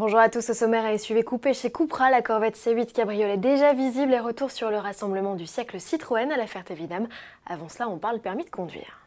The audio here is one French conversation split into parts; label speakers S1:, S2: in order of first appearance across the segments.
S1: Bonjour à tous, au sommaire à SUV coupé chez Cupra, la Corvette C8 Cabriolet déjà visible et retour sur le rassemblement du siècle Citroën à la Ferté-Vidame. Avant cela, on parle permis de conduire.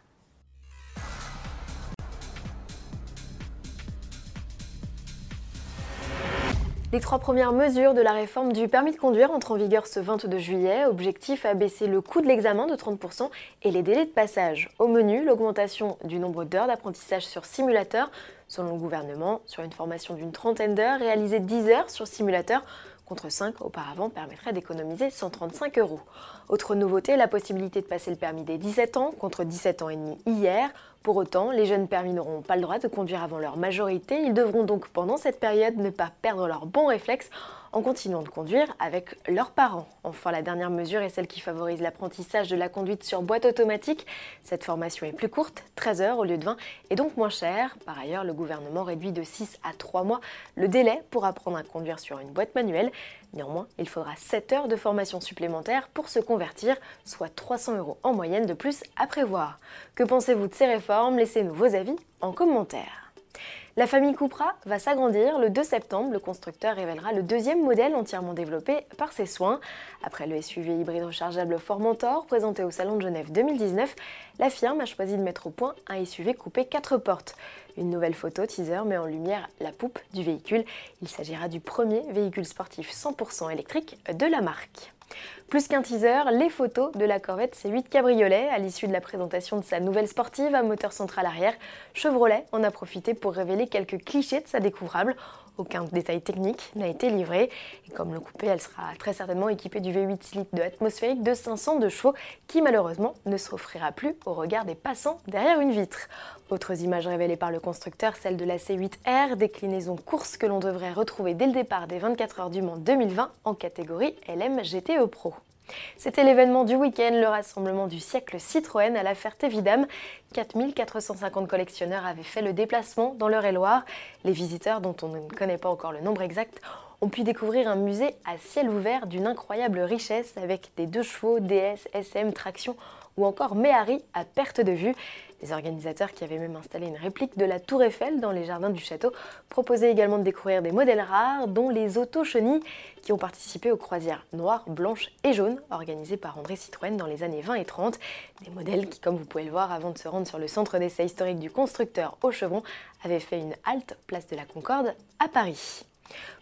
S1: Les trois premières mesures de la réforme du permis de conduire entrent en vigueur ce 22 juillet. Objectif abaisser le coût de l'examen de 30% et les délais de passage. Au menu, l'augmentation du nombre d'heures d'apprentissage sur simulateur. Selon le gouvernement, sur une formation d'une trentaine d'heures, réaliser 10 heures sur simulateur contre 5 auparavant permettrait d'économiser 135 euros. Autre nouveauté, la possibilité de passer le permis dès 17 ans contre 17 ans et demi hier. Pour autant, les jeunes permis n'auront pas le droit de conduire avant leur majorité. Ils devront donc pendant cette période ne pas perdre leurs bons réflexes en continuant de conduire avec leurs parents. Enfin, la dernière mesure est celle qui favorise l'apprentissage de la conduite sur boîte automatique. Cette formation est plus courte, 13 heures au lieu de 20, et donc moins chère. Par ailleurs, le gouvernement réduit de 6 à 3 mois le délai pour apprendre à conduire sur une boîte manuelle. Néanmoins, il faudra 7 heures de formation supplémentaire pour se convertir, soit 300 euros en moyenne de plus à prévoir. Que pensez-vous de ces réformes? Laissez-nous vos avis en commentaire. La famille Cupra va s'agrandir. Le 2 septembre, le constructeur révélera le deuxième modèle entièrement développé par ses soins. Après le SUV hybride rechargeable Formentor présenté au Salon de Genève 2019, la firme a choisi de mettre au point un SUV coupé 4 portes. Une nouvelle photo teaser met en lumière la poupe du véhicule. Il s'agira du premier véhicule sportif 100% électrique de la marque. Plus qu'un teaser, les photos de la Corvette C8 Cabriolet à l'issue de la présentation de sa nouvelle sportive à moteur central arrière. Chevrolet en a profité pour révéler quelques clichés de sa découvrable. Aucun détail technique n'a été livré. Et comme le coupé, elle sera très certainement équipée du V8 litres de atmosphérique de 500 de chevaux qui malheureusement ne s'offrira plus au regard des passants derrière une vitre. Autres images révélées par le constructeur, celle de la C8R, déclinaison course que l'on devrait retrouver dès le départ des 24 heures du Mans 2020 en catégorie LM GTE Pro. C'était l'événement du week-end, le rassemblement du siècle Citroën à la Ferté-Vidame. 4450 collectionneurs avaient fait le déplacement dans l'Eure-et-Loire. Les visiteurs, dont on ne connaît pas encore le nombre exact, ont pu découvrir un musée à ciel ouvert d'une incroyable richesse avec des deux chevaux, DS, SM, traction ou encore Méhari à perte de vue. Les organisateurs qui avaient même installé une réplique de la Tour Eiffel dans les jardins du château proposaient également de découvrir des modèles rares, dont les auto-chenilles, qui ont participé aux croisières noires, blanches et jaunes organisées par André Citroën dans les années 20 et 30. Des modèles qui, comme vous pouvez le voir, avant de se rendre sur le centre d'essai historique du constructeur au Chevron, avaient fait une halte place de la Concorde à Paris.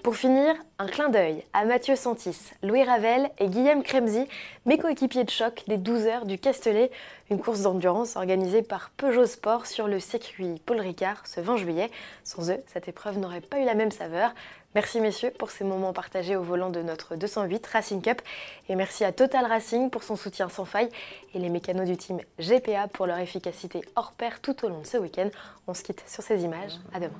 S1: Pour finir, un clin d'œil à Mathieu Santis, Louis Ravel et Guillaume Kremzy, mes coéquipiers de choc des 12 heures du Castellet, une course d'endurance organisée par Peugeot Sport sur le circuit Paul Ricard ce 20 juillet. Sans eux, cette épreuve n'aurait pas eu la même saveur. Merci messieurs pour ces moments partagés au volant de notre 208 Racing Cup et merci à Total Racing pour son soutien sans faille et les mécanos du team GPA pour leur efficacité hors pair tout au long de ce week-end. On se quitte sur ces images. À demain.